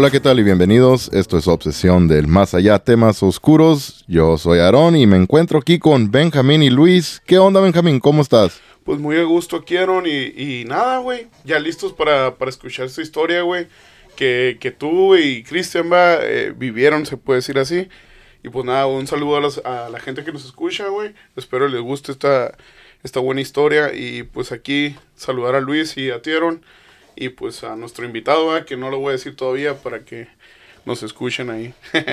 Hola, ¿qué tal? Y bienvenidos. Esto es Obsesión del Más Allá, temas oscuros. Yo soy Aarón y me encuentro aquí con Benjamín y Luis. ¿Qué onda, Benjamín? ¿Cómo estás? Pues muy a gusto quiero y, y nada, güey. Ya listos para, para escuchar su historia, güey. Que, que tú y Cristian eh, vivieron, se puede decir así. Y pues nada, un saludo a, las- a la gente que nos escucha, güey. Espero les guste esta, esta buena historia. Y pues aquí saludar a Luis y a Tieron. Y pues a nuestro invitado, que no lo voy a decir todavía para que nos escuchen ahí.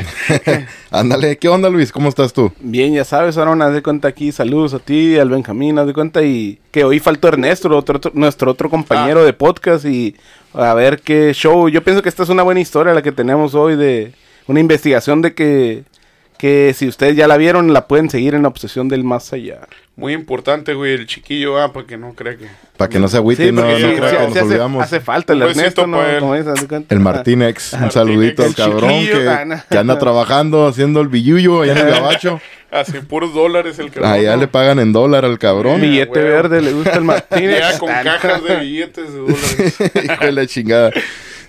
Ándale, ¿qué onda, Luis? ¿Cómo estás tú? Bien, ya sabes, Aaron, haz de cuenta aquí, saludos a ti, al Benjamín, haz de cuenta, y que hoy faltó Ernesto, otro, otro- nuestro otro compañero de podcast, y a ver qué show. Yo pienso que esta es una buena historia la que tenemos hoy de una investigación de que, que si ustedes ya la vieron, la pueden seguir en la obsesión del más allá. Muy importante, güey, el chiquillo, ah, para que no crea que... Para que no se agüite, Sí, no, no sí, crea sí, que nos hace, olvidamos. hace falta el Ernesto, ¿no? de cuenta. El Martínex, un saludito al el cabrón que, ah, no. que anda trabajando haciendo el billuyo allá en el gabacho. Hace puros dólares el cabrón. Allá ¿no? le pagan en dólar al cabrón. Sí. Billete güey. verde, le gusta el Martínez. Ya con cajas de billetes de dólares. Hijo de la chingada.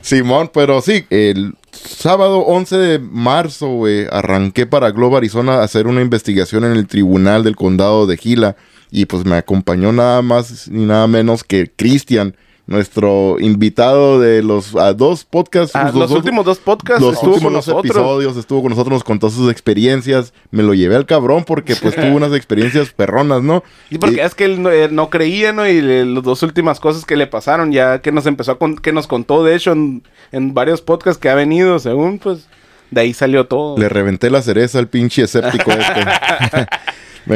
Simón, pero sí, el sábado 11 de marzo, güey, arranqué para Globo, Arizona a hacer una investigación en el tribunal del condado de Gila. Y pues me acompañó nada más ni nada menos que Cristian, nuestro invitado de los a dos podcasts. Ah, los los dos- últimos dos podcasts los estuvo últimos con dos episodios estuvo con nosotros, nos contó sus experiencias. Me lo llevé al cabrón porque pues tuvo unas experiencias perronas, ¿no? Y porque Y- es que él no, eh, no creía, ¿no? Y le- las dos últimas cosas que le pasaron, ya que nos empezó a con- que nos contó, de hecho, en, en varios podcasts que ha venido, según, pues, de ahí salió todo. Le reventé la cereza al pinche escéptico este.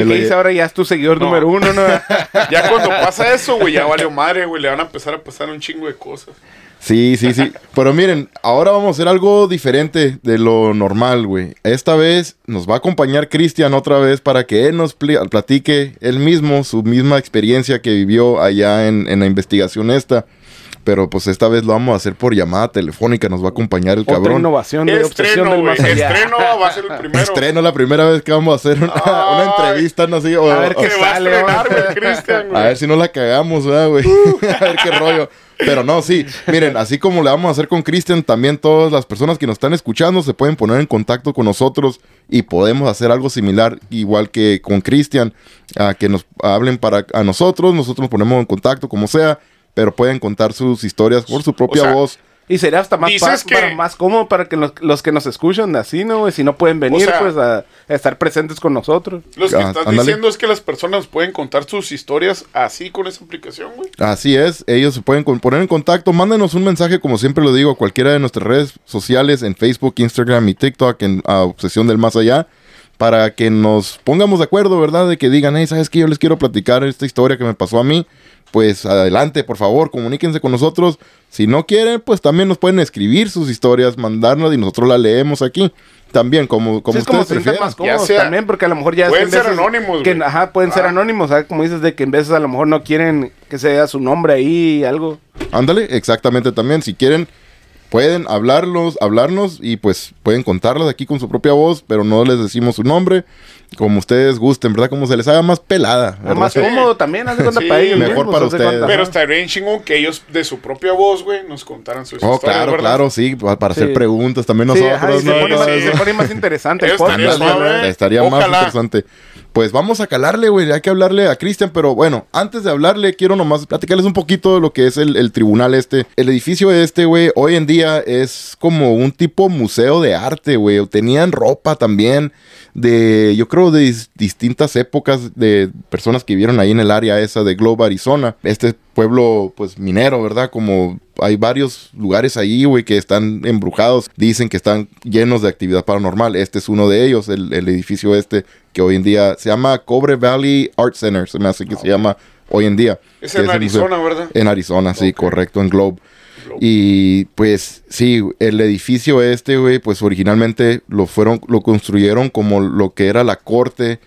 ¿Y Me lo dice ahora ya es tu seguidor No. número uno, ¿no? Ya cuando pasa eso, güey, ya valió madre, güey. Le van a empezar a pasar un chingo de cosas. Sí, sí, sí. Pero miren, ahora vamos a hacer algo diferente de lo normal, güey. Esta vez nos va a acompañar Cristian otra vez para que él nos pli- platique él mismo su misma experiencia que vivió allá en, en la investigación esta. Pero pues esta vez lo vamos a hacer por llamada telefónica. Nos va a acompañar el Otra cabrón. innovación de Estreno, del más allá. Estreno va a ser el primero. Estreno la primera vez que vamos a hacer una, una entrevista, no sé. o- A ver qué a sale, estrenar, güey, A güey. ver si no la cagamos, ¿verdad, güey? a ver qué rollo. Pero no, sí. Miren, así como le vamos a hacer con Cristian, también todas las personas que nos están escuchando se pueden poner en contacto con nosotros y podemos hacer algo similar, igual que con Cristian, a que nos hablen para a nosotros, nosotros nos ponemos en contacto como sea, pero pueden contar sus historias por su propia O sea, voz. Y sería hasta más, Dices pa- que- para- más cómodo para que los, los que nos escuchan así, ¿no? Si no pueden venir, sea- pues, a, a estar presentes con nosotros. Lo que Ah, estás ándale. diciendo es que las personas pueden contar sus historias así con esa aplicación, güey. Así es, ellos se pueden poner en contacto. Mándenos un mensaje, como siempre lo digo, a cualquiera de nuestras redes sociales, en Facebook, Instagram y TikTok, en a Obsesión del Más Allá, para que nos pongamos de acuerdo, ¿verdad? De que digan, hey, ¿sabes qué? Yo les quiero platicar esta historia que me pasó a mí. Pues adelante, por favor, comuníquense con nosotros. Si no quieren, pues también nos pueden escribir sus historias, mandarnos y nosotros la leemos aquí. También, como, como Sí, es como ustedes se sientan prefieran. más cómodos sea- también, porque a lo mejor ya... es Pueden ser anónimos, que-. Ajá, pueden ser Ah. anónimos, ¿sabes? Como dices, de que en veces a lo mejor no quieren que se vea su nombre ahí, algo. Ándale, exactamente también. Si quieren, pueden hablarlos, hablarnos y pues pueden contarlas aquí con su propia voz, pero no les decimos su nombre, como ustedes gusten, ¿verdad? Como se les haga más pelada, ¿verdad? Más cómodo también, haz de cuenta Sí, para ellos mejor mismos, para ustedes. cuenta, Pero estaría bien chingón que ellos de su propia voz, güey, nos contaran sus Oh, historias, claro, ¿verdad? claro, sí, pa- para hacer Sí. preguntas también Sí, nosotros, ajá, y se, ¿no? pone más, No, se no. pone más interesante el estaría más interesante. Pues vamos a calarle, güey. Hay que hablarle a Cristian, pero bueno, antes de hablarle, quiero nomás platicarles un poquito de lo que es el, tribunal este. El edificio este, güey, hoy en día es como un tipo museo de arte, güey. Tenían ropa también de, yo creo, de dis- distintas épocas de personas que vivieron ahí en el área esa de Globe, Arizona. Este pueblo, pues, minero, ¿verdad? Como hay varios lugares ahí, güey, que están embrujados. Dicen que están llenos de actividad paranormal. Este es uno de ellos, el, el edificio este, que hoy en día se llama Cobre Valley Art Center. Se me hace que se llama hoy en día. Es en museo- Arizona, ¿verdad? En Arizona, sí, correcto, en Globe. Globe. Y pues sí, el edificio este, güey, pues originalmente lo fueron, lo construyeron como lo que era la corte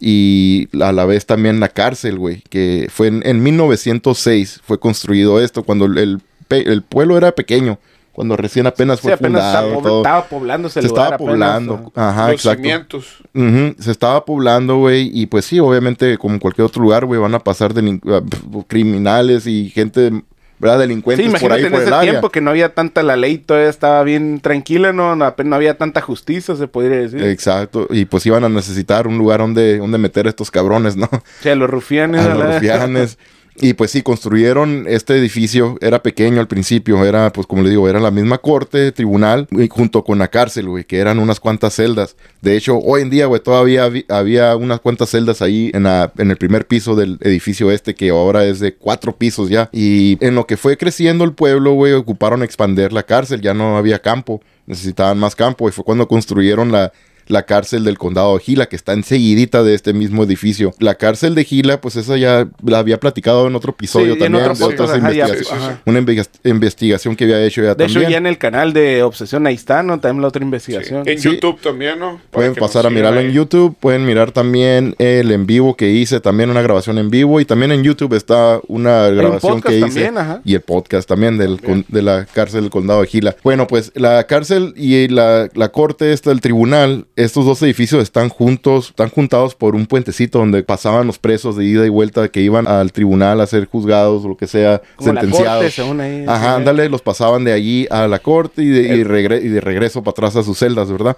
y a la vez también la cárcel, güey, que fue en, en 1906 fue construido esto cuando el, el pueblo era pequeño, cuando recién apenas Sí, fue apenas fundado. estaba, todo. estaba poblándose el Se lugar estaba apenas, poblando. ¿no? Ajá, Los exacto. cimientos. Ujú, Se estaba poblando, güey, y pues sí, obviamente, como en cualquier otro lugar, güey, van a pasar de ah, criminales y gente ¿verdad? Sí, Delincuentes por imagínate ahí en por ese el área. tiempo que no había tanta la ley, todavía estaba bien tranquila, no, no, había tanta justicia, se podría decir. Exacto, y pues iban a necesitar un lugar donde, donde meter a estos cabrones, ¿no? O sea, los rufianes. a los rufianes. Y pues sí, construyeron este edificio, era pequeño al principio, era pues como le digo, era la misma corte, tribunal, y junto con la cárcel, güey, que eran unas cuantas celdas. De hecho, hoy en día, güey, todavía había unas cuantas celdas ahí en, la- en el primer piso del edificio este, que ahora es de cuatro pisos ya. Y en lo que fue creciendo el pueblo, güey, ocuparon expander la cárcel, ya no había campo, necesitaban más campo, y fue cuando construyeron la la cárcel del condado de Gila, que está enseguidita de este mismo edificio. La cárcel de Gila, pues esa ya la había platicado en otro episodio Sí, en también, otro de otras ajá, ya, investigaciones. ajá. Una investigación que había hecho ya De hecho, también. ya en el canal de Obsesión ahí está, ¿no? También la otra investigación. En Sí. YouTube también, ¿no? Para Pueden pasar a mirarlo en. YouTube, pueden mirar también el en vivo que hice, también una grabación en vivo y también en YouTube está una un grabación que hice también, ajá. y el podcast también del, con- de la cárcel del condado de Gila. Bueno, pues la cárcel y la, la corte esta, el tribunal, estos dos edificios están juntos, están juntados por un puentecito donde pasaban los presos de ida y vuelta que iban al tribunal a ser juzgados o lo que sea, Como la sentenciados. corte, según ahí. Ajá, ándale, los pasaban de allí a la corte y de, y regre- y de regreso para atrás a sus celdas, ¿verdad?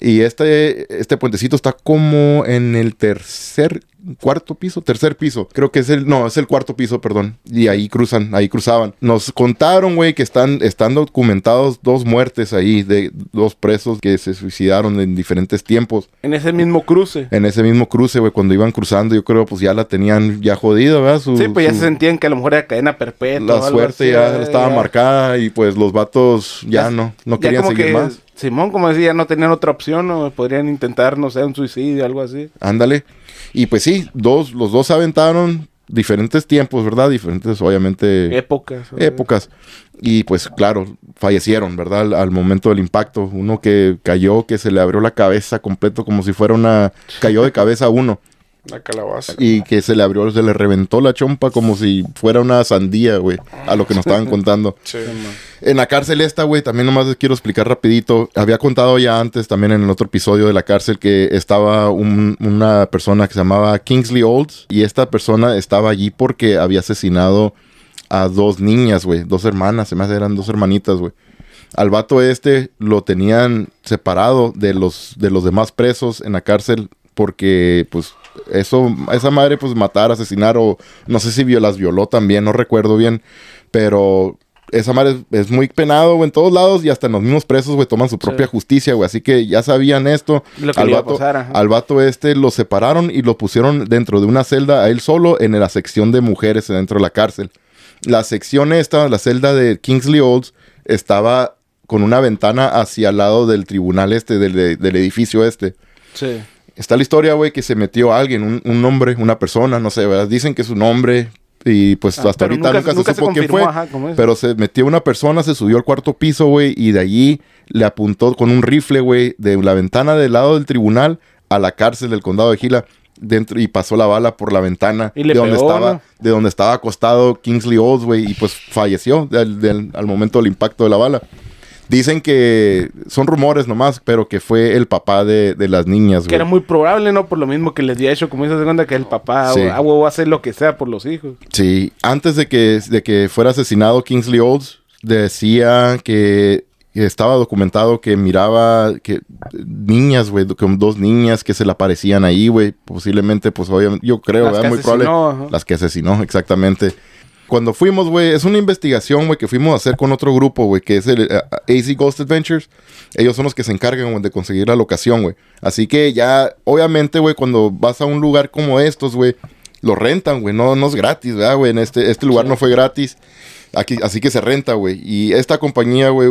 Y este, este puentecito está como en el tercer, cuarto piso, tercer piso. Creo que es el, no, es el cuarto piso, perdón. Y ahí cruzan, ahí cruzaban. Nos contaron, güey, que están, están documentados dos muertes ahí de dos presos que se suicidaron en diferentes tiempos. En ese mismo cruce. En ese mismo cruce, güey, cuando iban cruzando, yo creo, pues ya la tenían ya jodida, ¿verdad? Su- Sí, pues ya su- se sentían que a lo mejor era cadena perpetua. la suerte así, ya estaba Ya- marcada y pues los vatos ya, Ya- no, no querían seguir que más. Simón, como decía, no tenían otra opción, o podrían intentar, no sé, un suicidio, algo así. Ándale. Y pues sí, dos, los dos se aventaron diferentes tiempos, ¿verdad? Diferentes, obviamente, Épocas. épocas. Y pues claro, fallecieron, ¿verdad? Al, al momento del impacto. Uno que cayó, que se le abrió la cabeza completo como si fuera una... Cayó de cabeza a uno. La calabaza. Y que se le abrió, se le reventó la chompa como si fuera una sandía, güey. A lo que nos estaban contando. Sí. En la cárcel esta, güey, también nomás les quiero explicar rapidito. Había contado ya antes, también en el otro episodio de la cárcel, que estaba un- una persona que se llamaba Kingsley Olds. Y esta persona estaba allí porque había asesinado a dos niñas, güey. Dos hermanas, se me hace eran dos hermanitas, güey. Al vato este lo tenían separado de los, de los demás presos en la cárcel porque, pues, eso, esa madre, pues, matar, asesinar o no sé si las violó también, no recuerdo bien, pero esa madre es, es muy penado, güey, en todos lados y hasta en los mismos presos, güey, toman su propia justicia, güey, así que ya sabían esto. Lo que al, vato, pasar, ajá. al vato este lo separaron y lo pusieron dentro de una celda a él solo en la sección de mujeres dentro de la cárcel. La sección esta, la celda de Kingsley Olds, estaba con una ventana hacia el lado del tribunal este, del, de- del edificio este. Sí. Está la historia, güey, que se metió alguien, un, un hombre, una persona, no sé, ¿verdad? Dicen que es un hombre y pues Ah, hasta ahorita nunca, nunca se supo quién confirmó, fue. ajá. Pero se metió una persona, se subió al cuarto piso, güey, y de allí le apuntó con un rifle, güey, de la ventana del lado del tribunal a la cárcel del condado de Gila. Dentro, y pasó la bala por la ventana Y le de donde pegó, estaba ¿no? de donde estaba acostado Kingsley Olds, güey, y pues falleció del- del- al momento del impacto de la bala. Dicen que son rumores nomás, pero que fue el papá de, de las niñas, Que güey. era muy probable, ¿no? Por lo mismo que les había hecho, como esa segunda, que el papá Sí. o, ah, huevo, va a hacer lo que sea por los hijos. Sí, antes de que, de que fuera asesinado Kingsley Olds, decía que estaba documentado que miraba que niñas, güey, con dos niñas que se le aparecían ahí, güey. Posiblemente, pues obviamente, yo creo, Las ¿verdad? Muy probable. asesinó. Las que asesinó, exactamente. Cuando fuimos, güey, es una investigación, güey, que fuimos a hacer con otro grupo, güey, que es el eh, AZ Ghost Adventures. Ellos son los que se encargan, güey, de conseguir la locación, güey. Así que ya, obviamente, güey, cuando vas a un lugar como estos, güey, lo rentan, güey. No, no es gratis, ¿verdad, güey? En este, este lugar no fue gratis. Aquí, así que se renta, güey. Y esta compañía, güey,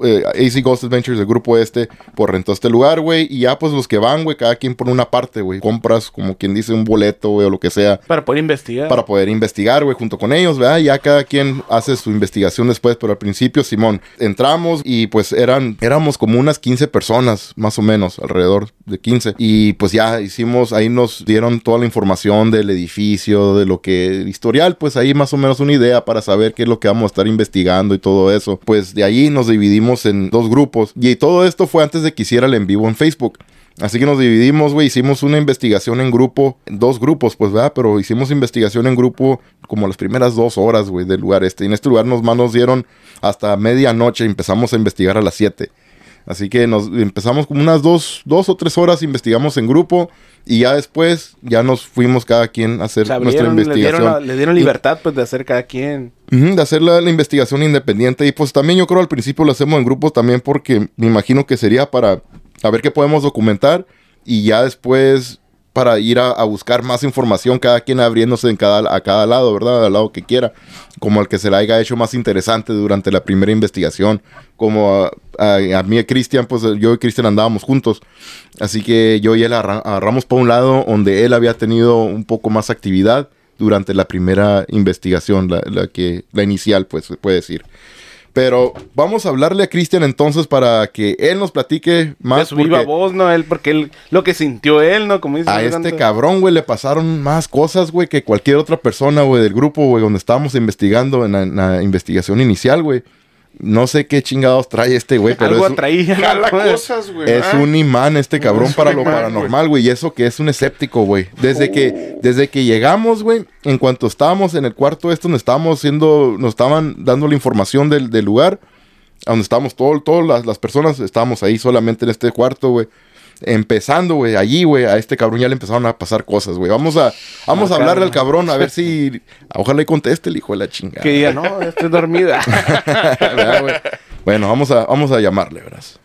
eh, AC Ghost Adventures, el grupo este, pues rentó este lugar, güey. Y ya, pues los que van, güey, cada quien por una parte, güey. Compras, como quien dice, un boleto, güey, o lo que sea Para poder investigar. para poder investigar, güey, junto con ellos, ¿verdad? Ya cada quien hace su investigación después, pero al principio, Simón, entramos y pues eran, éramos como unas 15 personas, más o menos, alrededor de 15. Y pues ya hicimos, ahí nos dieron toda la información del edificio, de lo que, historial, pues ahí más o menos una idea para saber qué es lo que vamos a estar investigando y todo eso. Pues de ahí nos dividimos en dos grupos y todo esto fue antes de que hiciera el en vivo en Facebook. Así que nos dividimos, güey, hicimos una investigación en grupo, dos grupos, pues, ¿verdad? Pero hicimos investigación en grupo como las primeras dos horas, güey, del lugar este. En este lugar nos más dieron hasta medianoche, empezamos a investigar a las 7. Así que nos empezamos como unas dos, dos o tres horas, investigamos en grupo y ya después ya nos fuimos cada quien a hacer nuestra le investigación. dieron, la- le dieron Y- libertad, pues, de hacer cada quien. De hacer la, la investigación independiente. Y pues también yo creo al principio lo hacemos en grupos también porque me imagino que sería para a ver qué podemos documentar y ya después para ir a, a buscar más información, cada quien abriéndose en cada, a cada lado, ¿verdad? Al lado que quiera, como el que se la haya hecho más interesante durante la primera investigación. Como a, a- a mí y Cristian, pues yo y Cristian andábamos juntos. Así que yo y él arra- agarramos por un lado donde él había tenido un poco más actividad durante la primera investigación, la, la que, la inicial, pues se puede decir. Pero vamos a hablarle a Cristian entonces para que él nos platique De más. su viva voz, ¿no? Él, porque él, lo que sintió él, ¿no? Como dice. a este Tanto- cabrón, güey, le pasaron más cosas, güey, que cualquier otra persona, güey, del grupo, güey, donde estábamos investigando en la, en la investigación inicial, güey. No sé qué chingados trae este güey, pero Algo es, un- atraía. Jala cosas, güey. es un imán este cabrón para lo imán, paranormal, güey. Y eso que es un escéptico, güey. Desde que, desde que llegamos, güey, en cuanto estábamos en el cuarto este donde estábamos haciendo, nos estaban dando la información del, del lugar, a donde estábamos todo, todas las, las personas, estábamos ahí solamente en este cuarto, güey. Empezando, güey, allí, güey, a este cabrón ya le empezaron a pasar cosas, güey. Vamos a, vamos a hablarle al cabrón a ver si, ojalá y conteste el hijo de la chingada. Que diga, no, estoy dormida. Bueno, vamos a, vamos a llamarle, verás.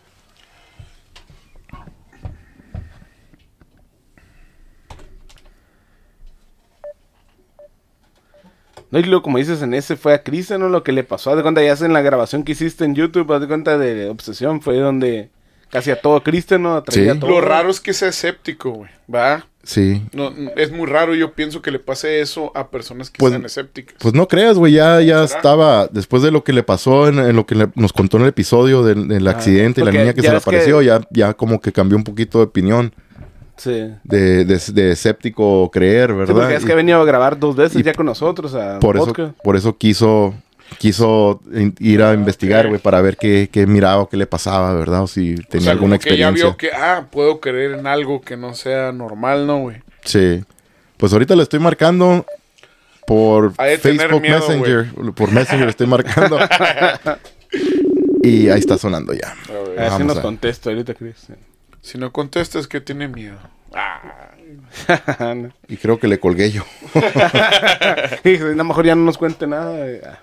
No, y luego, como dices, en ese fue a Cristian, ¿no? Lo que le pasó. Haz de cuenta, ya en la grabación que hiciste en YouTube, haz de cuenta de Obsesión, fue donde casi a todo Cristian, ¿no? Atraía Sí. a todo. Lo raro es que sea escéptico, güey. ¿Va? Sí. No, es muy raro. Yo pienso que le pase eso a personas que Pues- sean escépticas. Pues no creas, güey, ya, ya estaba, después de lo que le pasó, en, en lo que le- nos contó en el episodio del, del accidente y la niña que se le que- apareció, ya, ya como que cambió un poquito de opinión Sí. de, de, de escéptico creer, Sí, ¿verdad? porque es Y que ha venido a grabar dos veces y ya con nosotros a por, eso, por eso quiso, quiso ir a investigar, güey, para ver qué, qué miraba, qué le pasaba, ¿verdad? O si tenía O sea, alguna como que ya experiencia. vio que, ah, puedo creer en algo que no sea normal, ¿no, güey? Sí. Pues ahorita le estoy marcando por Facebook miedo, Messenger. Por Messenger le estoy marcando. y ahí está sonando ya. A ver. A ver si nos a- contesta ahorita, Cristian. Si no contestas que tiene miedo. Ah, Y creo que le colgué yo. Y a lo mejor ya no nos cuente nada.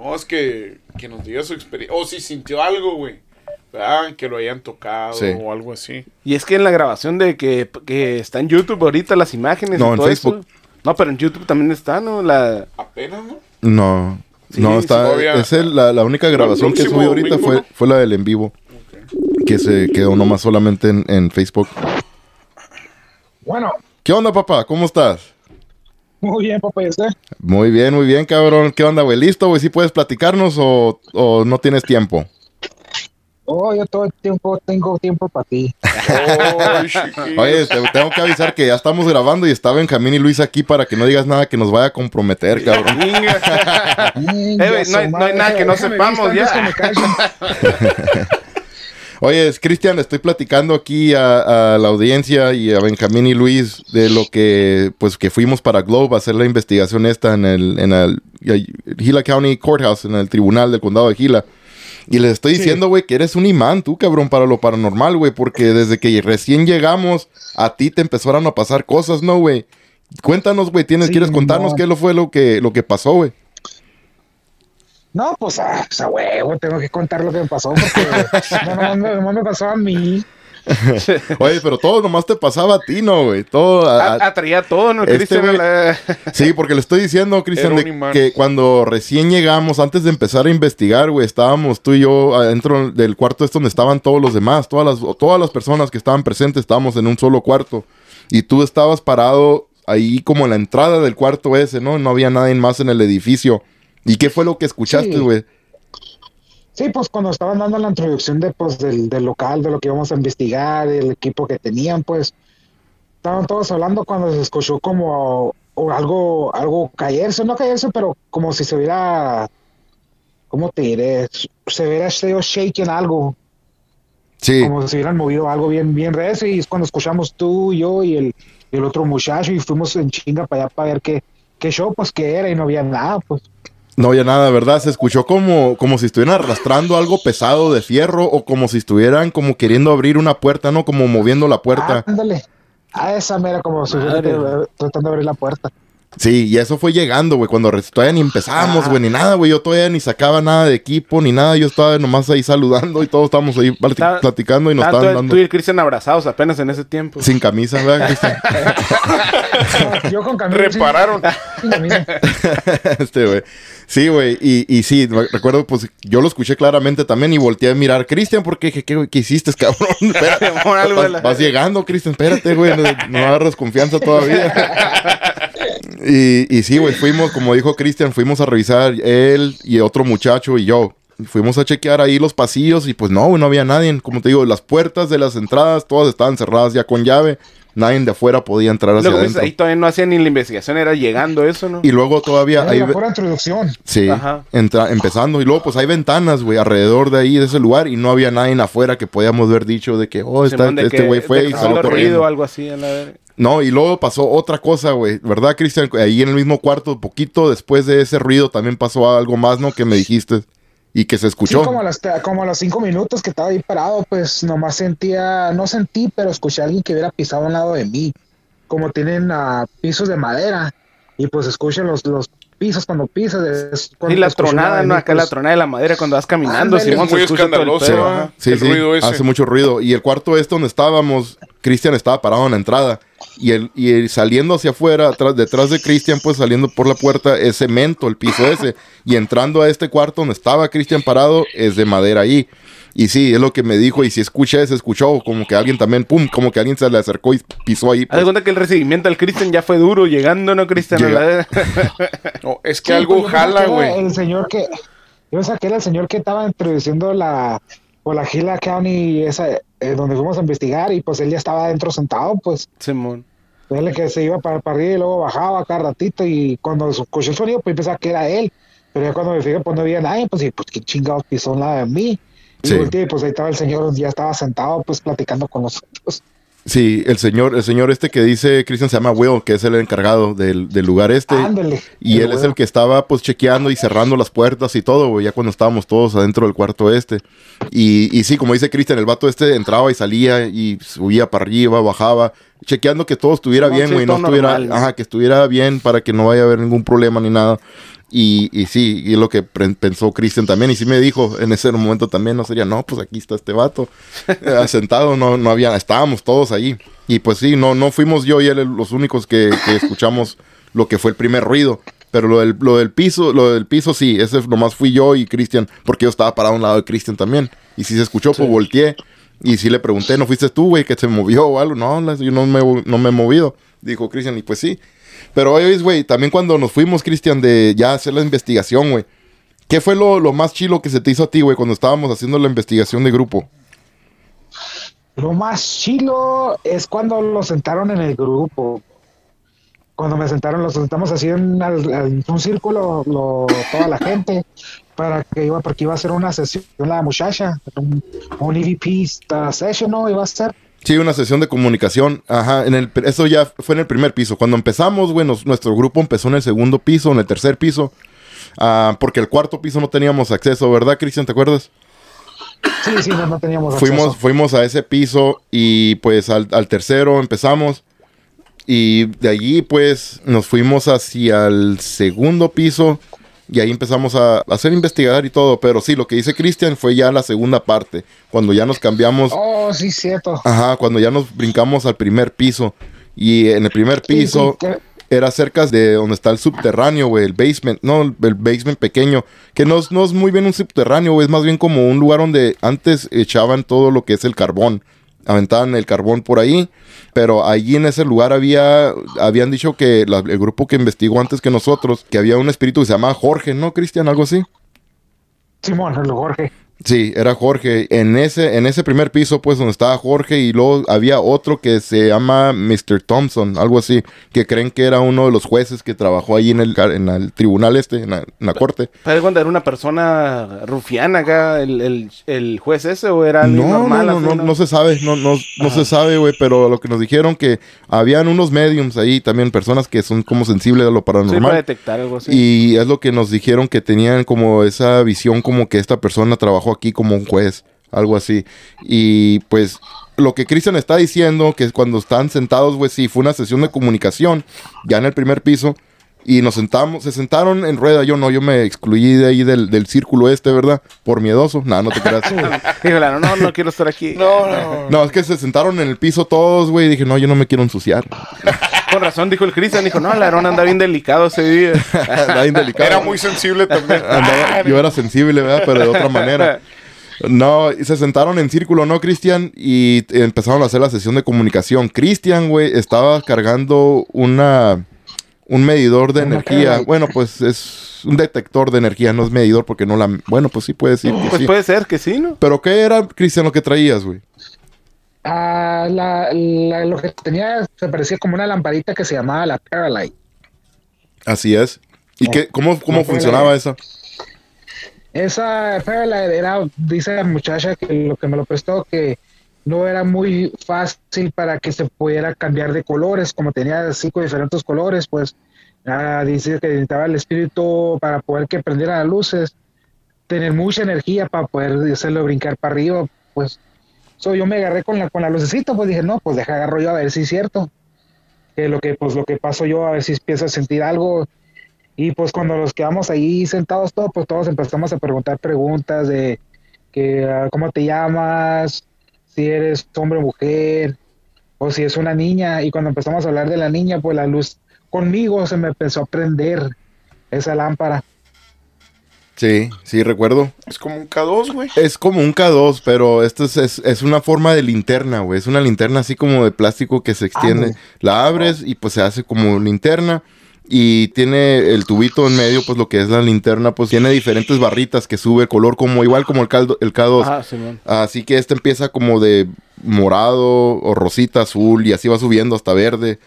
Ah. no, es que, que nos diga su experiencia. O si sintió algo, güey. ¿Verdad? Que lo hayan tocado Sí. o algo así. Y es que en la grabación de que, que está en YouTube ahorita las imágenes No, y en todo eso- Facebook. No, pero en YouTube también está, ¿no? La... Apenas, ¿no? No. Sí, no, está. todavía- es el- la, la única grabación que subí ahorita domingo, fue, ¿no? fue la del en vivo. Que se quedó nomás solamente en, en Facebook. Bueno, ¿Qué onda, papá? ¿Cómo estás? Muy bien, papá, ¿y usted? Muy bien, muy bien, cabrón. ¿Qué onda, güey? ¿Listo, güey? ¿Sí puedes platicarnos o, o no tienes tiempo? Oh, yo todo el tiempo tengo tiempo para ti. Chiquillo. Oye, te tengo que avisar que ya estamos grabando y está Benjamín y Luis aquí para que no digas nada que nos vaya a comprometer, cabrón. Eh, no hay- no hay nada que no sepamos, ya. Oye, es Cristian, le estoy platicando aquí a, a la audiencia y a Benjamín y Luis de lo que, pues, que fuimos para Globe a hacer la investigación esta en el, en el Gila County Courthouse, en el tribunal del condado de Gila. Y les estoy diciendo, güey, que eres un imán tú, cabrón, para lo paranormal, güey, porque desde que recién llegamos, a ti te empezaron a pasar cosas, ¿no, güey? Cuéntanos, güey, ¿tienes, Sí, ¿quieres contarnos no. qué lo fue lo que, lo que pasó, güey? No, pues, ah, pues, a huevo, tengo que contar lo que me pasó porque no, no, no, no me pasó a mí. Oye, pero todo nomás te pasaba a ti, ¿no, güey? Todo a- a- A- Atraía todo, ¿no? Este Cristian, la- Sí, porque le estoy diciendo, Cristian, que cuando recién llegamos, antes de empezar a investigar, güey, estábamos tú y yo adentro del cuarto este donde estaban todos los demás, todas las, todas las personas que estaban presentes, estábamos en un solo cuarto. Y tú estabas parado ahí como en la entrada del cuarto ese, ¿no? No había nadie más en el edificio. ¿Y qué fue lo que escuchaste, güey? Sí, pues cuando estaban dando la introducción de, pues, del, del local, de lo que íbamos a investigar, el equipo que tenían, pues estaban todos hablando cuando se escuchó como o algo, algo caerse, no caerse, pero como si se hubiera, ¿cómo te diré? Se hubiera sido shaken algo. Sí. Como si hubieran movido algo bien, bien recio. Y es cuando escuchamos tú, yo y el, y el otro muchacho. Y fuimos en chinga para allá para ver qué, qué show, pues qué era. Y no había nada, pues. No había nada, ¿verdad? Se escuchó como, como si estuvieran arrastrando algo pesado de fierro o como si estuvieran como queriendo abrir una puerta, ¿no? Como moviendo la puerta. Ándale. A esa mera, como si tratando de abrir la puerta. Sí, y eso fue llegando, güey, cuando todavía ni empezamos, güey, ni nada, güey. Yo todavía ni sacaba nada de equipo, ni nada. Yo estaba nomás ahí saludando y todos estábamos ahí platicando y nos Ah, estaban tú, dando tú y Cristian abrazados apenas en ese tiempo. sin camisa, ¿verdad, Cristian? Yo con camino. Repararon. sin camisa. este, güey. Sí, güey. Y, y sí, recuerdo, pues yo lo escuché claramente también y volteé a mirar, Cristian, porque dije, ¿qué, ¿qué hiciste, cabrón? Espérate, Por algo de la- vas, vas llegando, Cristian, espérate, güey. No, no agarras confianza todavía. Y, y sí, güey, fuimos, como dijo Cristian, fuimos a revisar él y otro muchacho y yo. Fuimos a chequear ahí los pasillos y pues no, güey, no había nadie. Como te digo, las puertas de las entradas todas estaban cerradas ya con llave. Nadie de afuera podía entrar hacia Luego, adentro. ahí todavía no hacían ni la investigación, era llegando eso, ¿no? Y luego todavía Era hay... la pura introducción. Sí, Ajá. entra- empezando. Y luego, pues hay ventanas, güey, alrededor de ahí, de ese lugar. Y no había nadie afuera que podíamos haber dicho de que, oh, está- Simón, de este güey fue de y salió haciendo ruido o corriendo. algo así. a la. No, y luego pasó otra cosa, güey. ¿Verdad, Cristian? Ahí en el mismo cuarto, poquito después de ese ruido, también pasó algo más, ¿no? Que me dijiste. Y que se Sí, escuchó. como a, las, como a los cinco minutos que estaba ahí parado, pues nomás sentía, no sentí, pero escuché a alguien que hubiera pisado al lado de mí. Como tienen ah, pisos de madera y pues escuchan los, los pisos cuando pisas. es cuando Y la tronada, ¿no? Acá pues, la tronada de la madera cuando vas caminando, Ándale. Simón, Es muy el escandaloso, ajá. Sí, el sí, ruido ese. hace mucho ruido. Y el cuarto este donde estábamos, Cristian estaba parado en la entrada. Y, el, y el saliendo hacia afuera, atrás, detrás de Cristian, pues saliendo por la puerta, es cemento el piso ese. Y entrando a este cuarto donde estaba Cristian parado, es de madera ahí. Y sí, es lo que me dijo. Y si escuché, se escuchó como que alguien también, pum, como que alguien se le acercó y pisó ahí. Haz de pues. cuenta que el recibimiento al Cristian ya fue duro llegando, ¿no, Cristian? Llega-. No, es que sí, algo pues, jala, güey. El señor que, yo pensaba que era el señor que estaba introduciendo la, o la Gila County, esa, eh, donde fuimos a investigar y pues él ya estaba adentro sentado, pues. Simón. Él que se iba para, para arriba y luego bajaba cada ratito y cuando escuché el sonido pues pensaba que era él. Pero ya cuando me fijé pues no había nadie, pues y pues qué chingados pisó lado de mí. Y Sí. volteé, pues ahí estaba el señor, ya estaba sentado pues platicando con nosotros. Sí, el señor, el señor este que dice Cristian se llama Will, que es el encargado del, del lugar este. Ándale. Y él es el que estaba pues chequeando y cerrando las puertas y todo, güey, ya cuando estábamos todos adentro del cuarto este. Y, y sí, como dice Cristian, el vato este entraba y salía y subía para arriba, bajaba, chequeando que todo estuviera bien, güey, no estuviera, ajá, que estuviera bien para que no vaya a haber ningún problema ni nada. Y, y sí, y lo que pensó Cristian también. Y sí me dijo en ese momento también, no sería, no, pues aquí está este vato. Eh, sentado, no, no había, estábamos todos ahí. Y pues sí, no, no fuimos yo y él los únicos que, que escuchamos lo que fue el primer ruido. Pero lo del, lo del piso, lo del piso sí, ese nomás fui yo y Cristian, porque yo estaba parado a un lado de Cristian también. Y si se escuchó, pues volteé. Y sí le pregunté, ¿no fuiste tú, güey, que se movió o algo? No, yo no me, no me he movido. Dijo Cristian, y pues sí. Pero oye, güey, también cuando nos fuimos, Cristian, de ya hacer la investigación, güey. ¿Qué fue lo, lo más chilo que se te hizo a ti, güey, cuando estábamos haciendo la investigación de grupo? Lo más chilo es cuando lo sentaron en el grupo. Cuando me sentaron, los sentamos así en, un círculo, lo- toda la gente, para que iba, porque iba a ser una sesión la muchacha, un, un EVP session, ¿no? Iba a ser. Sí, una sesión de comunicación. Ajá, en el, eso ya fue en el primer piso. Cuando empezamos, güey, nos- nuestro grupo empezó en el segundo piso, en el tercer piso. Ah, porque el cuarto piso no teníamos acceso, ¿verdad, Cristian? ¿Te acuerdas? Sí, sí, no, no teníamos Fuimos, acceso. fuimos a ese piso y pues al, al tercero empezamos. Y de allí pues nos fuimos hacia el segundo piso y ahí empezamos a hacer investigar y todo. Pero sí, lo que dice Cristian fue ya la segunda parte, cuando ya nos cambiamos, Oh, sí, cierto. ajá, cuando ya nos brincamos al primer piso. Y en el primer piso era cerca de donde está el subterráneo, güey, el basement, no, el basement pequeño, que no es, no es muy bien un subterráneo, güey, es más bien como un lugar donde antes echaban todo lo que es el carbón, aventaban el carbón por ahí, pero allí en ese lugar había, habían dicho que el grupo que investigó antes que nosotros, que había un espíritu que se llamaba Jorge, ¿no, Cristian? Algo así. Simón, el Jorge. Sí, era Jorge. En ese, en ese primer piso, pues, donde estaba Jorge, y luego había otro que se llama Mr. Thompson, algo así, que creen que era uno de los jueces que trabajó ahí en el, en el tribunal este, en la, en la corte. ¿Sabes cuando era una persona rufiana acá, el, el, el juez ese, o era No, normal? no, así, no, no, no se sabe, no, no, no se sabe, güey, pero lo que nos dijeron que habían unos mediums ahí, también personas que son como sensibles a lo Sí, para paranormal. detectar algo así. Y es lo que nos dijeron que tenían como esa visión como que esta persona trabajó aquí como un juez, algo así. Y pues lo que Cristian está diciendo, que es cuando están sentados, güey, sí, fue una sesión de comunicación, ya en el primer piso, y nos sentamos, se sentaron en rueda, yo no, yo me excluí de ahí del, del círculo este, ¿verdad? Por miedoso, nada, no te creas. Híjole, no, no quiero estar aquí. No, no. No, es que se sentaron en el piso todos, güey, y dije, no, yo no me quiero ensuciar. Con razón dijo el Cristian, dijo, no, el Aarón anda bien delicado ese día. Andaba bien delicado. Era muy sensible también. Andaba- yo era sensible, ¿verdad? Pero de otra manera. No, se sentaron en círculo, ¿no, Cristian? Y empezaron a hacer la sesión de comunicación. Cristian, güey, estaba cargando una un medidor de Una energía. Bueno, pues es un detector de energía, no es medidor porque no la... Bueno, pues sí puede decir que Pues sí. puede ser que sí, ¿no? Pero ¿qué era, Cristian, lo que traías, güey? Ah, la, la- lo que tenía se parecía como una lamparita que se llamaba la Paralight. Así es. ¿Y No. qué, cómo, cómo No funcionaba esa? Esa Paralight era, dice la muchacha que lo que me lo prestó, que no era muy fácil para que se pudiera cambiar de colores, como tenía cinco diferentes colores, pues ah, dice que necesitaba el espíritu para poder que prendiera las luces, tener mucha energía para poder hacerlo brincar para arriba, pues so, yo me agarré con la con la lucecita, pues dije, no, pues deja agarro yo a ver si es cierto. Que lo que pues lo que pasó yo a ver si empiezo a sentir algo y pues cuando nos quedamos ahí sentados todos, pues todos empezamos a preguntar preguntas de que ah, cómo te llamas, si eres hombre o mujer, o si es una niña. Y cuando empezamos a hablar de la niña, pues la luz conmigo se me empezó a prender esa lámpara. Sí, sí, recuerdo. Es como un K2, güey. Es como un K2, pero esto es, es, es una forma de linterna, güey. Es una linterna así como de plástico que se extiende. la abres y pues se hace como linterna. Y tiene el tubito en medio, pues lo que es la linterna, pues tiene diferentes barritas que sube color como igual como el, caldo, el K2. Ajá, Simón. Así que este empieza como de morado o rosita azul y así va subiendo hasta verde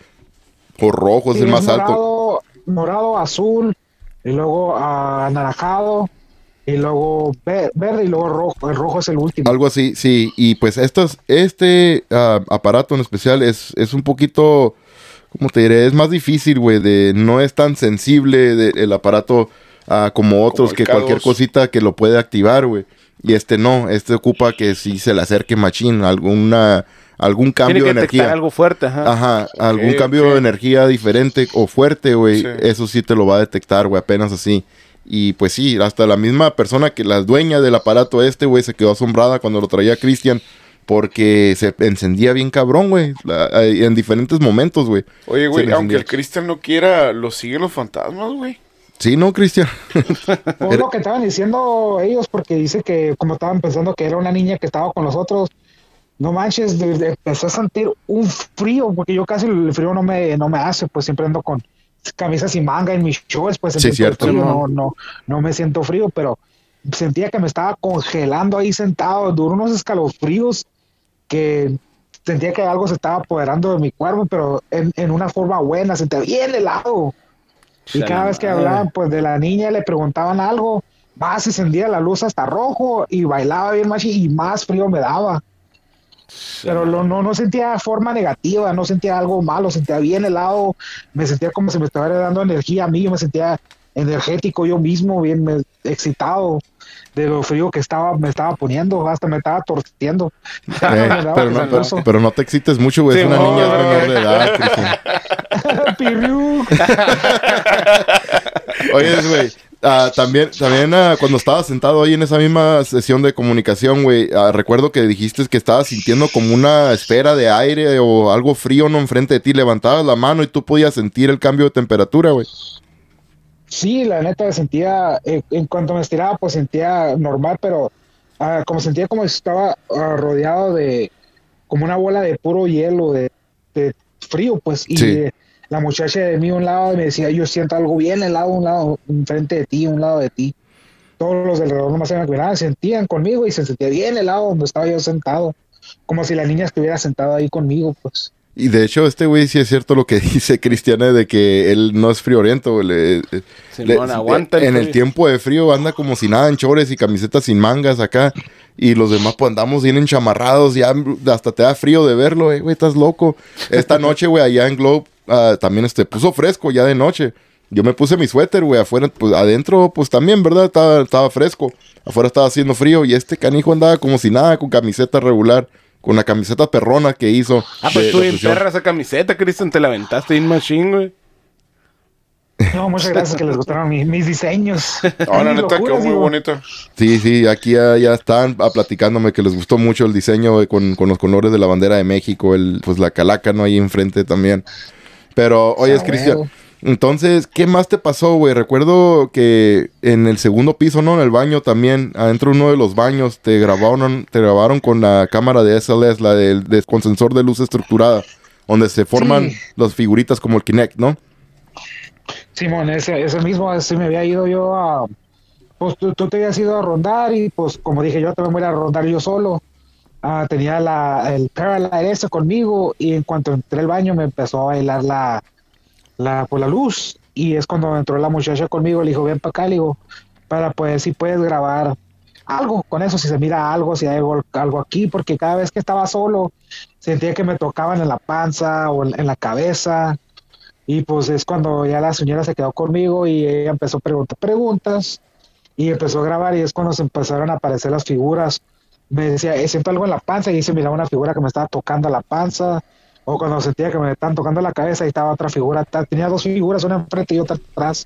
o rojo es Sí, el más alto. morado, azul, y luego ah, anaranjado, y luego ve- verde, y luego rojo. El rojo es el último. Algo así, sí. Y pues estos, este ah, aparato en especial es, es un poquito, ¿cómo te diré? Es más difícil, güey, de no es tan sensible de- el aparato ah, como otros que cualquier K2. cosita que lo puede activar, güey. Y este no, este ocupa que si se le acerque machín, alguna, algún cambio Tiene de que energía. algo fuerte, ajá. Ajá, algún cambio de energía diferente o fuerte, güey. Sí. Eso sí te lo va a detectar, güey, apenas así. Y pues sí, hasta la misma persona que la dueña del aparato este, güey, se quedó asombrada cuando lo traía Cristian. Porque se encendía bien cabrón, güey. eh, En diferentes momentos, güey. Oye, güey, aunque el Cristian no quiera, lo siguen los fantasmas, güey. Sí, ¿no, Cristian? Fue lo que estaban diciendo ellos, porque dice que como estaban pensando que era una niña que estaba con los otros, no manches, de- de- empecé a sentir un frío, porque yo casi el frío no me, no me hace, pues siempre ando con camisas y manga en mis shorts, pues Sí, cierto. frío, no, no, no me siento frío, pero sentía que me estaba congelando ahí sentado, duró unos escalofríos que sentía que algo se estaba apoderando de mi cuerpo, pero en, en una forma buena, sentía bien helado. Y cada vez que hablaban pues de la niña le preguntaban algo, más se encendía la luz hasta rojo y bailaba bien más y más frío me daba. Pero lo- no, no sentía forma negativa, no sentía algo malo, sentía bien helado, me sentía como si me estaba dando energía a mí, yo me sentía energético yo mismo, bien me- excitado de lo frío que estaba, me estaba poniendo, hasta me estaba torciendo. Eh, pero, no, pero, nervioso. pero no te excites mucho, güey. Sí, es una no, niña, no, menor no. de edad. Oye, güey. Ah, también, también ah, cuando estaba sentado ahí en esa misma sesión de comunicación, güey, ah, recuerdo que dijiste que estabas sintiendo como una esfera de aire o algo frío no enfrente de ti. Levantabas la mano y tú podías sentir el cambio de temperatura, güey. Sí, la neta sentía, eh, en cuanto me estiraba, pues sentía normal, pero ah, como sentía como si estaba rodeado de como una bola de puro hielo, de, de frío, pues. Y Sí. La muchacha de mí a un lado me decía, yo siento algo bien helado a un lado, enfrente de ti, un lado de ti. todos los del alrededor nomás se me miraban, sentían conmigo y se sentía bien helado donde estaba yo sentado, como si la niña estuviera sentada ahí conmigo, pues. Y de hecho, este güey sí es cierto lo que dice Cristiane de que él no es frioriento, güey. Le- le- Simón, le- aguanta el en el tiempo de frío anda como si nada en chores y camisetas sin mangas acá. Y los demás pues andamos bien enchamarrados, ya hasta te da frío de verlo, eh, güey, estás loco. Esta noche, güey, allá en Globe ah, también este, puso fresco ya de noche. Yo me puse mi suéter, güey, afuera, pues adentro, pues también, ¿verdad? Estaba, estaba fresco. Afuera estaba haciendo frío y este canijo andaba como si nada, con camiseta regular, con la camiseta perrona que hizo. Ah, pues tú bien perra esa camiseta, Cristian, te la aventaste en machine, güey. No, muchas gracias que les gustaron mi- mis diseños. No, la Mis neta quedó muy digo. bonita. Sí, sí, aquí ya, ya están ah, platicándome que les gustó mucho el diseño eh, con, con los colores de la bandera de México, el, pues la calaca, ¿no? Ahí enfrente también. Pero, oye, Ah, Cristian, huevo. entonces, ¿qué más te pasó, güey? Recuerdo que en el segundo piso, ¿no? En el baño también, adentro de uno de los baños, te grabaron, te grabaron con la cámara de SLS, la del de- con sensor de luz estructurada, donde se forman Sí. las figuritas como el Kinect, ¿no? Simón, ese, ese mismo, ese me había ido yo a. Pues tú, tú te habías ido a rondar y, pues, como dije, yo también voy a rondar yo solo. Ah, tenía la, el Paralight ese conmigo y en cuanto entré al baño me empezó a bailar la, la, pues, la luz. Y es cuando entró la muchacha conmigo, le dijo, ven para acá, le digo, para pues si puedes grabar algo con eso, si se mira algo, si hay algo aquí, porque cada vez que estaba solo sentía que me tocaban en la panza o en, en la cabeza. Y pues es cuando ya la señora se quedó conmigo y ella empezó a preguntar preguntas y empezó a grabar y es cuando se empezaron a aparecer las figuras. Me decía, "Eh, siento algo en la panza y se miraba una figura que me estaba tocando la panza. O cuando sentía que me estaban tocando la cabeza y estaba otra figura. Tenía dos figuras, una enfrente y otra atrás,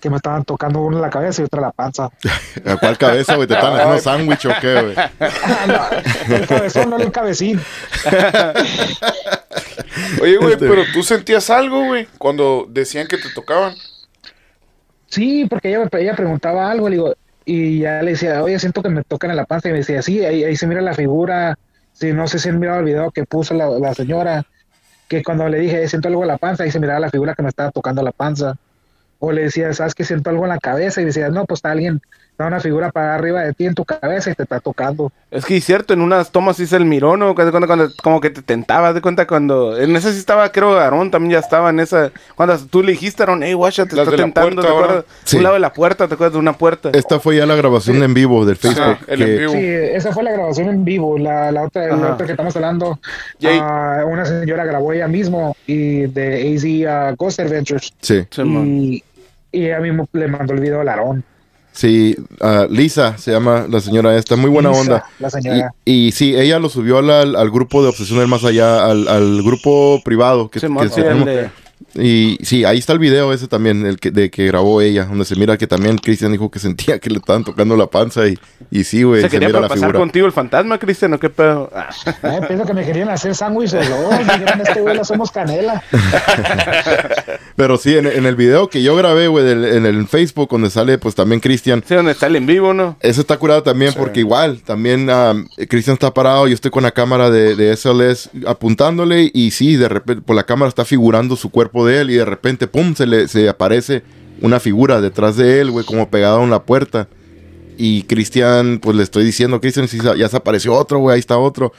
que me estaban tocando una en la cabeza y otra en la panza. ¿A cuál cabeza, güey? ¿Te están haciendo sándwich o qué, güey? No, el cabezón, no el cabecín. Oye, güey, Este- pero tú sentías algo, güey, cuando decían que te tocaban. Sí, porque ella, ella preguntaba algo, le digo, y ya le decía, oye, siento que me tocan en la panza, y me decía, sí, ahí, ahí se mira la figura, sí, no sé si han mirado el video que puso la, la señora, que cuando le dije, "Eh, siento algo en la panza, ahí se miraba la figura que me estaba tocando la panza, o le decía, sabes que siento algo en la cabeza, y decía, no, pues está alguien, está una figura para arriba de ti en tu cabeza y te está tocando. Es que es cierto, en unas tomas sí se el miró, ¿no? Cuenta cuando, como que te tentaba, de cuenta cuando... En esa sí estaba, creo, Aarón también ya estaba en esa... Cuando tú le dijiste, Aarón, hey, guacha, te Las está de la tentando, puerta ¿te acuerdas? Sí. Un lado de la puerta, ¿te acuerdas de una puerta? Esta fue ya la grabación en vivo del Facebook. Ajá, el en que- vivo. Sí, esa fue la grabación en vivo, la, la otra, la otra que estamos hablando, ah, una señora grabó ella mismo, y de AZ ah, Ghost Adventures. sí. Sí, y, y ella mismo le mandó el video al Aarón. Sí, ah, Lisa se llama la señora esta, muy buena Lisa, onda. la señora. Y, y sí, ella lo subió al, al- al grupo de Obsesión del Más Allá, al, al grupo privado. Que, Sí, de- Y sí, ahí está el video ese también, el que, de que grabó ella, donde se mira que también Cristian dijo que sentía que le estaban tocando la panza y, y sí, güey, ¿Se se, quería mira la pasar figura. contigo el fantasma, Cristian, o qué pedo? Ah. Eh, pienso que me querían hacer sándwich de dos. Dijeron, este güey hacemos canela. Pero sí, en, en el video que yo grabé, güey, del- en el Facebook, donde sale pues también Cristian, Sí, donde está el en vivo, ¿no? Eso está curado también porque igual, también um, Cristian está parado, yo estoy con la cámara de, de SLS apuntándole y sí, de repente, por la cámara está figurando su cuerpo de él y de repente, pum, se le se aparece una figura detrás de él, güey, como pegada en la puerta. Y Cristian, pues le estoy diciendo, Cristian, ya se apareció otro, güey, ahí está otro.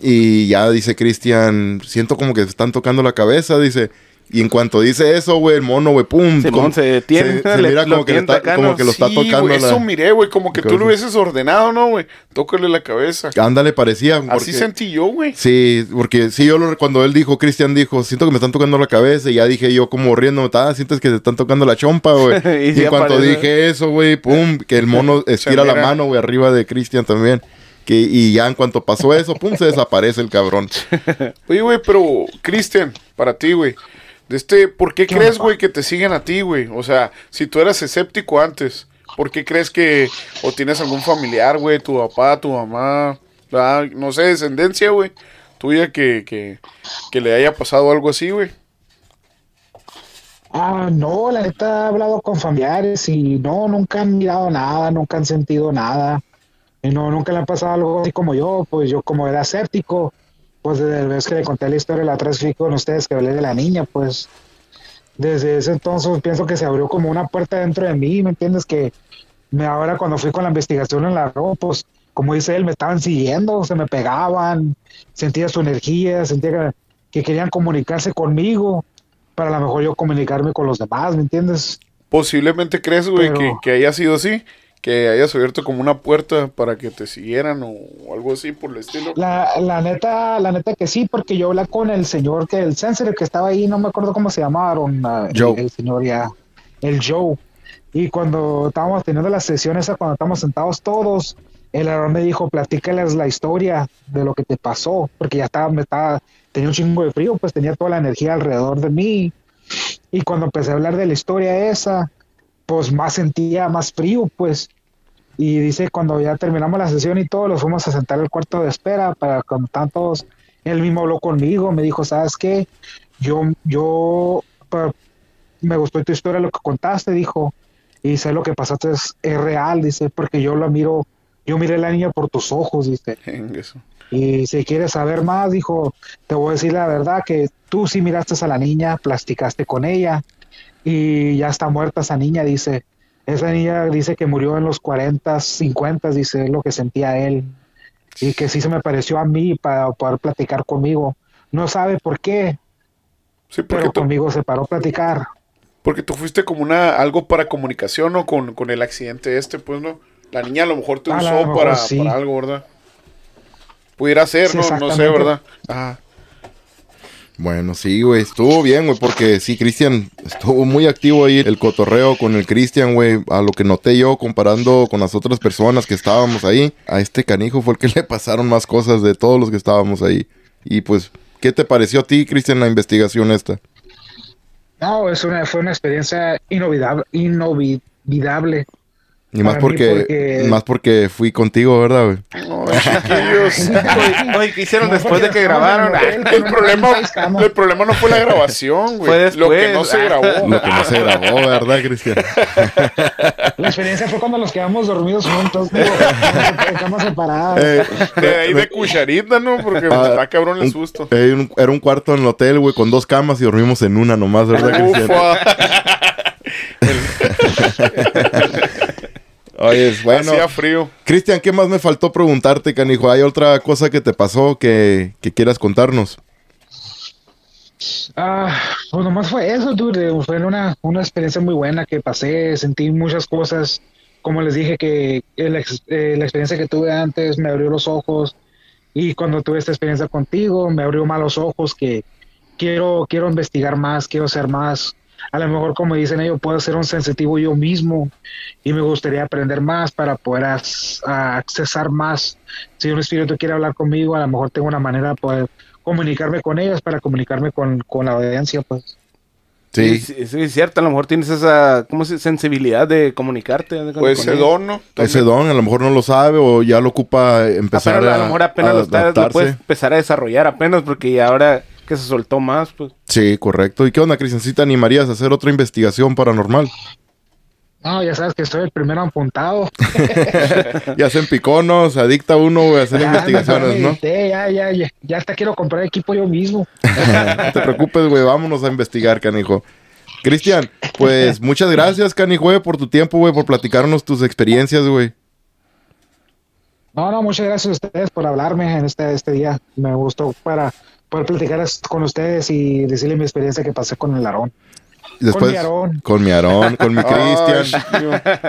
Y ya dice Cristian, siento como que están tocando la cabeza, dice. Y en cuanto dice eso, güey, el mono, güey, pum. Como- se detiene, Se, se le- mira como que, le tienta está, acá, como ¿no? que lo está Sí, tocando. güey, la- eso miré, güey, como que tú lo hubieses ordenado, ¿no, güey? Tócale la cabeza. Ándale, parecía. Así porque- sentí yo, güey. Sí, porque sí, yo lo- cuando él dijo, Cristian dijo, siento que me están tocando la cabeza, y ya dije yo como riendo, ah, sientes que te están tocando la chompa, güey. Y y en cuanto aparece. dije eso, güey, pum, que el mono estira la mano, güey, arriba de Cristian también. Que, y ya en cuanto pasó eso, pum, se desaparece el cabrón. Oye, güey, pero, Cristian, para ti, güey. De este, ¿por qué crees, güey, que te siguen a ti, güey? O sea, si tú eras escéptico antes, ¿por qué crees que o tienes algún familiar, güey, tu papá, tu mamá, ah, no sé, descendencia, güey, tuya que, que, que le haya pasado algo así, güey? Ah, no, la neta he hablado con familiares y no, nunca han mirado nada, nunca han sentido nada. Y no, nunca le ha pasado algo así como yo, pues yo como era escéptico, pues desde la vez que le conté la historia la otra vez fui con ustedes que hablé de la niña, pues desde ese entonces pienso que se abrió como una puerta dentro de mí, ¿me entiendes? Que, me, ahora cuando fui con la investigación en la ropa, pues como dice él, me estaban siguiendo, se me pegaban, sentía su energía, sentía que, que querían comunicarse conmigo para a lo mejor yo comunicarme con los demás, ¿me entiendes? Posiblemente crees, güey, Pero- que, que haya sido así. Que hayas abierto como una puerta para que te siguieran o, algo así por el estilo. La, la neta, la neta que sí, porque yo hablé con el señor que el sensor que estaba ahí, no me acuerdo cómo se llamaron, ah, el- Joe. El, señor ya, el Joe. Y cuando estábamos teniendo la sesión esa, cuando estábamos sentados todos, el Aaron me dijo, platícales la historia de lo que te pasó, porque ya estaba, me estaba, tenía un chingo de frío, pues tenía toda la energía alrededor de mí. Y cuando empecé a hablar de la historia esa, pues más sentía más frío, pues. Y dice, cuando ya terminamos la sesión y todo, los fuimos a sentar al cuarto de espera para cuando estaban todos. Él mismo habló conmigo, me dijo, ¿sabes qué? Yo, yo, pa- me gustó tu historia, lo que contaste, dijo, y sé lo que pasaste es, es real, dice, porque yo lo miro, yo miré a la niña por tus ojos, dice. Eso. Y si quieres saber más, dijo, te voy a decir la verdad que tú sí miraste a la niña, plasticaste con ella y ya está muerta esa niña, dice. Esa niña dice que murió en los 40, 50, dice es lo que sentía él. Y que sí se me pareció a mí para poder platicar conmigo. No sabe por qué, Sí, pero tú, conmigo se paró a platicar. porque tú fuiste como una algo para comunicación, ¿no? Con, con el accidente este, pues, ¿no? La niña a lo mejor te A lo usó mejor para, sí. para algo, ¿verdad? Pudiera ser, Sí, ¿no? No sé. ¿verdad? Ajá. Bueno, sí, güey, estuvo bien, güey, porque sí, Cristian estuvo muy activo ahí el cotorreo con el Cristian, güey, a lo que noté yo comparando con las otras personas que estábamos ahí, a este canijo fue el que le pasaron más cosas de todos los que estábamos ahí. Y pues, ¿qué te pareció a ti, Cristian, la investigación esta? No, es una, fue una experiencia inolvidable. inolvidable. Y más porque, porque- más porque fui contigo, ¿verdad, güey? Chiquillos. Oye, oye, ¿qué hicieron No, después de que no, grabaron? no, no, Ah, El problema, el problema no fue la grabación, güey. Fue Lo que no se grabó. Lo que no se grabó, ¿verdad, Cristian? La experiencia fue cuando los quedamos dormidos juntos, digo, estamos separados. Eh, De ahí de cucharita, ¿no? Porque Ah, está cabrón el un- susto. eh, un- era un cuarto en el hotel, güey, con dos camas y dormimos en una nomás, ¿verdad, Cristian? Ufa. Oye, bueno. Hacía frío. Cristian, ¿qué más me faltó preguntarte, canijo? ¿Hay otra cosa que te pasó que, que quieras contarnos? Ah, pues nomás fue eso, dude. Fue una, una experiencia muy buena que pasé. Sentí muchas cosas. Como les dije, que el ex- eh, la experiencia que tuve antes me abrió los ojos. Y cuando tuve esta experiencia contigo, me abrió más los ojos que quiero, quiero investigar más, quiero ser más. A lo mejor, como dicen ellos, puedo ser un sensitivo yo mismo y me gustaría aprender más para poder as- a accesar más. Si un espíritu quiere hablar conmigo, a lo mejor tengo una manera de poder comunicarme con ellos para comunicarme con, con la audiencia, pues. Sí, Sí, es cierto. A lo mejor tienes esa ¿cómo se, sensibilidad de comunicarte. de- Pues con ese don, ¿no? ese don a lo mejor no lo sabe o ya lo ocupa empezar Apenas, a, a lo mejor apenas a lo, está- lo puedes empezar a desarrollar apenas porque ya ahora que se soltó más, pues. Sí, correcto. ¿Y qué onda, Cristian? ¿Sí te animarías a hacer otra investigación paranormal? No, ya sabes que soy el primero apuntado. Ya ¿no? Se adicta uno güey, a hacer Ya, investigaciones, me ¿no? medité, Ya, ya, ya, ya hasta quiero comprar equipo yo mismo. no te preocupes, güey. Vámonos a investigar, canijo. Cristian, pues muchas gracias, canijo, güey, por tu tiempo, güey, por platicarnos tus experiencias, güey. No, no, muchas gracias a ustedes por hablarme en este, este día. Me gustó para poder platicar con ustedes y decirle mi experiencia que pasé con el Aarón. Después, mi Aarón. Con mi Aarón, con mi Cristian.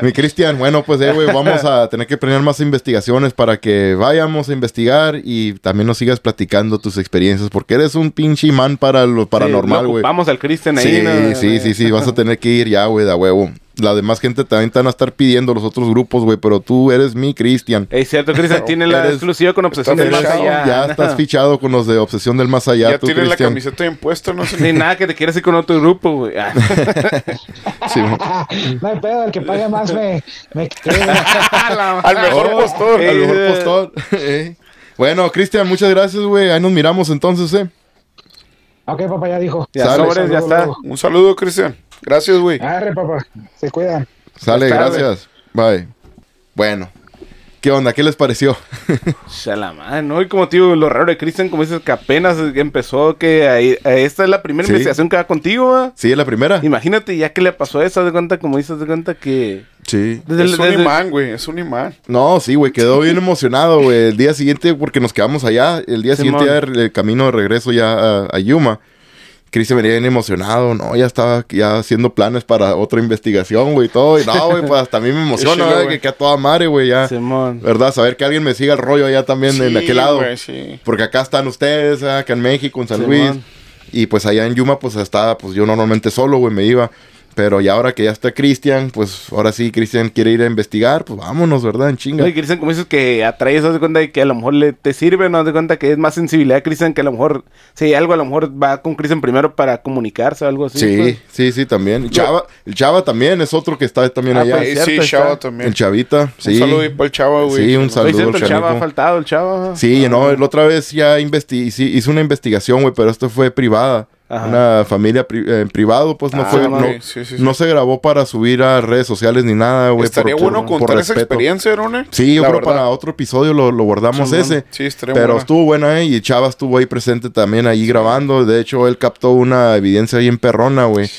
Mi Cristian, bueno, pues, eh, güey, vamos a tener que planear más investigaciones para que vayamos a investigar y también nos sigas platicando tus experiencias, porque eres un pinche imán para lo paranormal, güey. Vamos al Cristian ahí. Sí, ¿no? sí, sí, sí, vas a tener que ir ya, güey, de a huevo. La demás gente también te van a estar pidiendo los otros grupos, güey, pero tú eres mi Cristian. Es cierto, Cristian tiene la Eres- exclusiva con obsesión del más allá. Ya estás fichado con los de Obsesión del Más Allá, Ya tú, tiene la camiseta impuesta, no sé. Ni nada que te quieras ir con otro grupo, güey. Ah. Sí, no hay pedo, el que pague más me, me. Al mejor Oh, postor. Al mejor Eh. postor. Eh. Bueno, Cristian, muchas gracias, güey. Ahí nos miramos entonces, ¿eh? Ok, papá, ya dijo. Ya Sale. sobres, ya está. Luego. Un saludo, Cristian. Gracias, güey. Arre, papá, se cuidan. Sale, gracias. Bye. Bueno, ¿Qué onda? ¿Qué les pareció? Shalamán, ¿no? Y como digo, lo raro de Cristian, como dices, que apenas empezó, que ahí- esta es la primera Sí. investigación que va contigo, ¿va? ¿Sí, es la primera? Imagínate ya que le pasó eso, haz de cuenta, como dices, de cuenta que... Sí. Desde es un imán, güey. Es un imán. No, sí, güey, quedó bien emocionado, güey. El día siguiente, porque nos quedamos allá, el día Simón. siguiente ya el camino de regreso ya a, a Yuma. Cristian venía bien emocionado, no, ya estaba ya haciendo planes para otra investigación, güey, y todo. Y no, güey, pues hasta a mí me emociona, güey, que, que a toda madre, güey, ya. Simón. ¿Verdad? Saber que alguien me siga el rollo allá también en Sí, aquel lado. güey, sí. Porque acá están ustedes, acá en México, en San Simón. Luis. Y pues allá en Yuma, pues estaba, pues yo normalmente solo, güey, me iba. Pero ya ahora que ya está Cristian, pues ahora sí, Cristian quiere ir a investigar, pues vámonos, ¿verdad? En chinga. Y Cristian, como dices, que atraes, haz de cuenta de que a lo mejor le te sirve, no haz de cuenta que es más sensibilidad, Cristian, que a lo mejor, si algo, a lo mejor va con Cristian primero para comunicarse o algo así. Sí, pues. sí, sí, también. El Chava, el Chava también es otro que está también Ah, allá. pues, cierto, sí, está. Chava también. el Chavita, sí. Un saludo para el Chava, güey. Sí, un Oye, saludo cierto, al el chava ha faltado, el chava. Sí, no, la otra vez ya investi sí, hizo una investigación, güey, pero esto fue privada. Ajá. Una familia pri- eh, en privado, pues no Ah, fue, no, sí, sí, sí. no se grabó para subir a redes sociales ni nada, güey. Estaría por- bueno por- por contar esa respeto. experiencia, Rone. Sí, yo La creo verdad. para otro episodio lo, lo guardamos ese. Pero buena. estuvo buena, ¿eh? Y Chava estuvo ahí presente también, ahí grabando. De hecho, él captó una evidencia ahí en perrona, güey.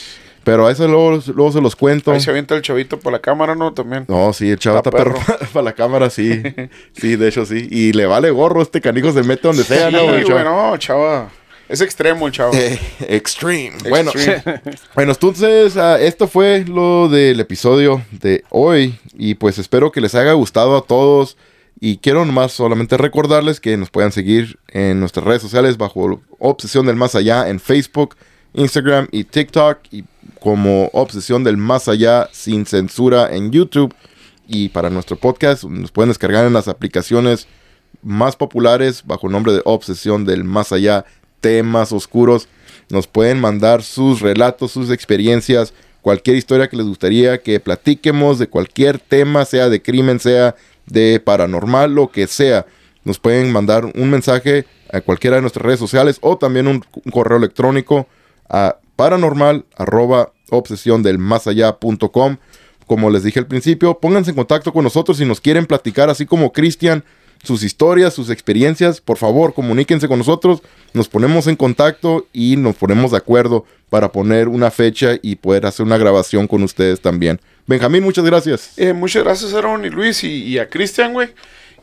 Pero a eso luego, luego se los cuento. Ahí se avienta el chavito por la cámara, ¿no? También. No, sí, el chavo Está perro para la cámara, sí. Sí, de hecho, sí. Y le vale gorro, este canijo se mete donde sea, ¿no, güey? güey, no, chava. Es extremo el chava. Eh, extreme. Bueno, Extreme. bueno, entonces ah, esto fue lo del episodio de hoy y pues espero que les haya gustado a todos y quiero nomás solamente recordarles que nos puedan seguir en nuestras redes sociales bajo Obsesión del Más Allá en Facebook, Instagram y TikTok y como Obsesión del Más Allá sin censura en YouTube y para nuestro podcast nos pueden descargar en las aplicaciones más populares bajo el nombre de Obsesión del Más Allá, temas oscuros. Nos pueden mandar sus relatos, sus experiencias, cualquier historia que les gustaría que platiquemos de cualquier tema, sea de crimen, sea de paranormal, lo que sea. Nos pueden mandar un mensaje a cualquiera de nuestras redes sociales o también un, correo electrónico a paranormal arroba obsesión del más. Como les dije al principio, pónganse en contacto con nosotros si nos quieren platicar, así como Cristian, sus historias, sus experiencias. Por favor, comuníquense con nosotros. Nos ponemos en contacto y nos ponemos de acuerdo para poner una fecha y poder hacer una grabación con ustedes también. Benjamín, muchas gracias. Eh, muchas gracias, Aaron y Luis y, a Cristian, güey.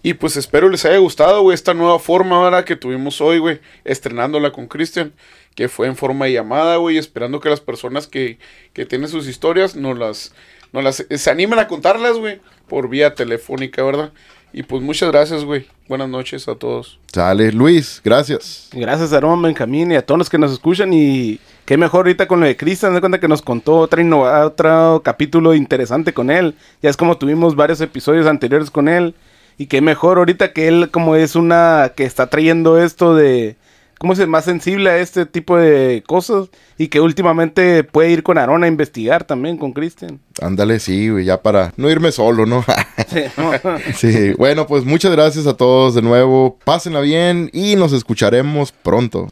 Y pues espero les haya gustado, güey, esta nueva forma, ¿verdad? Que tuvimos hoy, güey, estrenándola con Cristian, que fue en forma de llamada, güey, esperando que las personas que, que tienen sus historias nos las, nos las, se animen a contarlas, güey, por vía telefónica, ¿verdad? Y pues muchas gracias, güey. Buenas noches a todos. Sale, Luis, gracias. Gracias a Aroma Benjamín y a todos los que nos escuchan. Y qué mejor ahorita con lo de Cristian, de cuenta que nos contó otra innova- otro capítulo interesante con él. Ya es como tuvimos varios episodios anteriores con él. Y qué mejor ahorita que él, como es una que está trayendo esto de. ¿Cómo se más sensible a este tipo de cosas? Y que últimamente puede ir con Arona a investigar también con Cristian. Ándale, sí, güey, ya para no irme solo, ¿no? Sí, ¿no? sí, bueno, pues muchas gracias a todos de nuevo. Pásenla bien y nos escucharemos pronto.